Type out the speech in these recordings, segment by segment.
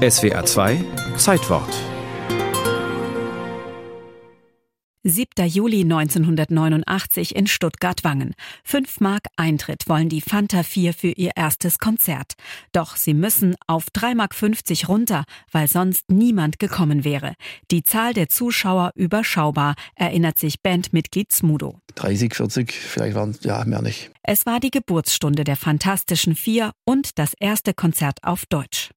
SWA 2 Zeitwort 7. Juli 1989 in Stuttgart-Wangen. 5 Mark Eintritt wollen die Fanta 4 für ihr erstes Konzert. Doch sie müssen auf 3,50 Mark runter, weil sonst niemand gekommen wäre. Die Zahl der Zuschauer überschaubar, erinnert sich Bandmitglied Smudo. 30, 40, vielleicht waren es ja mehr nicht. Es war die Geburtsstunde der Fantastischen Vier und das erste Konzert auf Deutsch.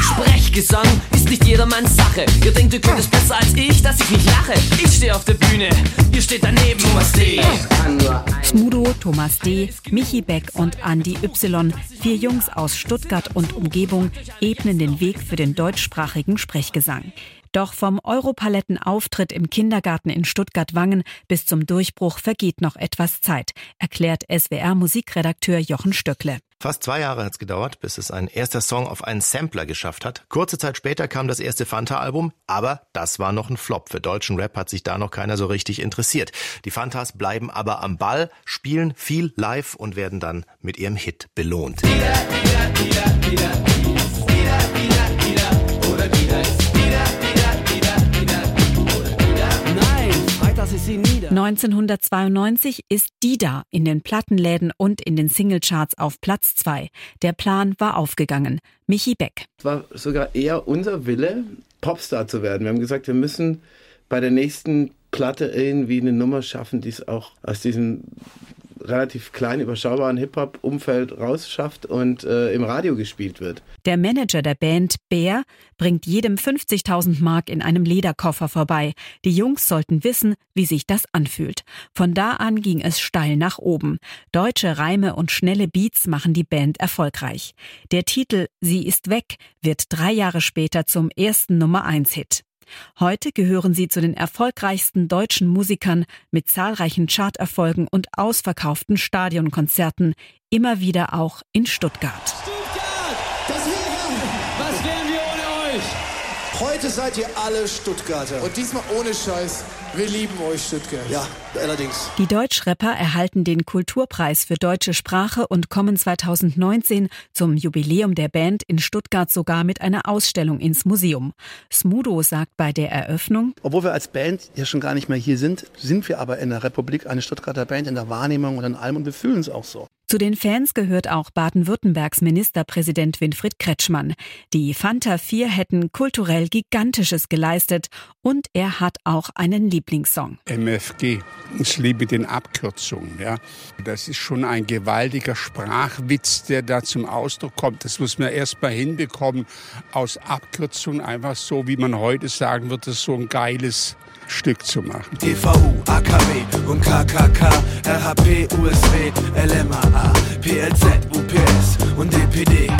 Sprechgesang nicht jedermanns Sache. Ihr denkt, ihr könnt es besser als ich, dass ich nicht lache. Ich stehe auf der Bühne, ihr steht daneben, Thomas D. Smudo, Thomas D., Michi Beck und Andy Y., vier Jungs aus Stuttgart und Umgebung, ebnen den Weg für den deutschsprachigen Sprechgesang. Doch vom Europalettenauftritt im Kindergarten in Stuttgart-Wangen bis zum Durchbruch vergeht noch etwas Zeit, erklärt SWR-Musikredakteur Jochen Stöckle. Fast zwei Jahre hat es gedauert, bis es ein erster Song auf einen Sampler geschafft hat. Kurze Zeit später kam das erste Fanta-Album, aber das war noch ein Flop. Für deutschen Rap hat sich da noch keiner so richtig interessiert. Die Fantas bleiben aber am Ball, spielen viel live und werden dann mit ihrem Hit belohnt. Wieder, wieder, wieder, 1992 ist Dida in den Plattenläden und in den Singlecharts auf Platz 2. Der Plan war aufgegangen. Michi Beck. Es war sogar eher unser Wille, Popstar zu werden. Wir haben gesagt, wir müssen bei der nächsten Platte irgendwie eine Nummer schaffen, die es auch aus diesem relativ klein überschaubaren Hip-Hop-Umfeld rausschafft und äh, im Radio gespielt wird. Der Manager der Band, Bär, bringt jedem 50.000 Mark in einem Lederkoffer vorbei. Die Jungs sollten wissen, wie sich das anfühlt. Von da an ging es steil nach oben. Deutsche Reime und schnelle Beats machen die Band erfolgreich. Der Titel Sie ist weg wird drei Jahre später zum ersten Nummer 1 Hit. Heute gehören sie zu den erfolgreichsten deutschen Musikern mit zahlreichen Charterfolgen und ausverkauften Stadionkonzerten, immer wieder auch in Stuttgart. Stuttgart! Das wäre, was wären wir ohne euch? Heute seid ihr alle Stuttgarter. Und diesmal ohne Scheiß. Wir lieben euch, Stuttgart. Ja, allerdings. Die Deutschrapper erhalten den Kulturpreis für deutsche Sprache und kommen 2019 zum Jubiläum der Band in Stuttgart sogar mit einer Ausstellung ins Museum. Smudo sagt bei der Eröffnung, Obwohl wir als Band ja schon gar nicht mehr hier sind, sind wir aber in der Republik eine Stuttgarter Band in der Wahrnehmung und in allem und wir fühlen es auch so. Zu den Fans gehört auch Baden-Württembergs Ministerpräsident Winfried Kretschmann. Die Fanta 4 hätten kulturell Gigantisches geleistet und er hat auch einen Lieblingssong. MFG. Ich liebe den Abkürzungen. Ja. Das ist schon ein gewaltiger Sprachwitz, der da zum Ausdruck kommt. Das muss man erst mal hinbekommen, aus Abkürzungen einfach so, wie man heute sagen würde, so ein geiles Stück zu machen. DVU, AKW und KKK, RHP, USW, LMAA, PLZ, UPS und DPD.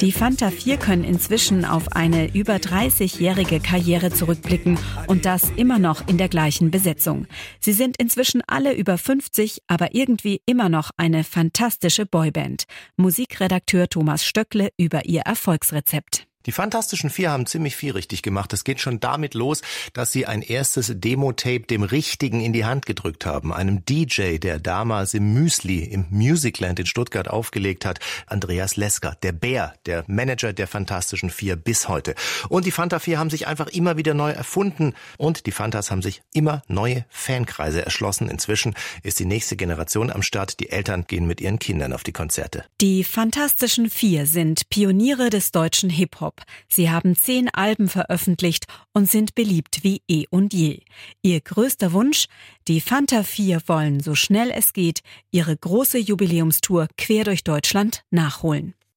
Die Fanta 4 können inzwischen auf eine über 30-jährige Karriere zurückblicken und das immer noch in der gleichen Besetzung. Sie sind inzwischen alle über 50, aber irgendwie immer noch eine fantastische Boyband. Musikredakteur Thomas Stöckle über ihr Erfolgsrezept. Die Fantastischen Vier haben ziemlich viel richtig gemacht. Es geht schon damit los, dass sie ein erstes Demo-Tape dem Richtigen in die Hand gedrückt haben. Einem DJ, der damals im Müsli, im Musicland in Stuttgart aufgelegt hat. Andreas Lesker, der Bär, der Manager der Fantastischen Vier bis heute. Und die Fanta Vier haben sich einfach immer wieder neu erfunden. Und die Fantas haben sich immer neue Fankreise erschlossen. Inzwischen ist die nächste Generation am Start. Die Eltern gehen mit ihren Kindern auf die Konzerte. Die Fantastischen Vier sind Pioniere des deutschen Hip-Hop. Pop. Sie haben zehn Alben veröffentlicht und sind beliebt wie eh und je. Ihr größter Wunsch? Die Fanta 4 wollen so schnell es geht ihre große Jubiläumstour quer durch Deutschland nachholen.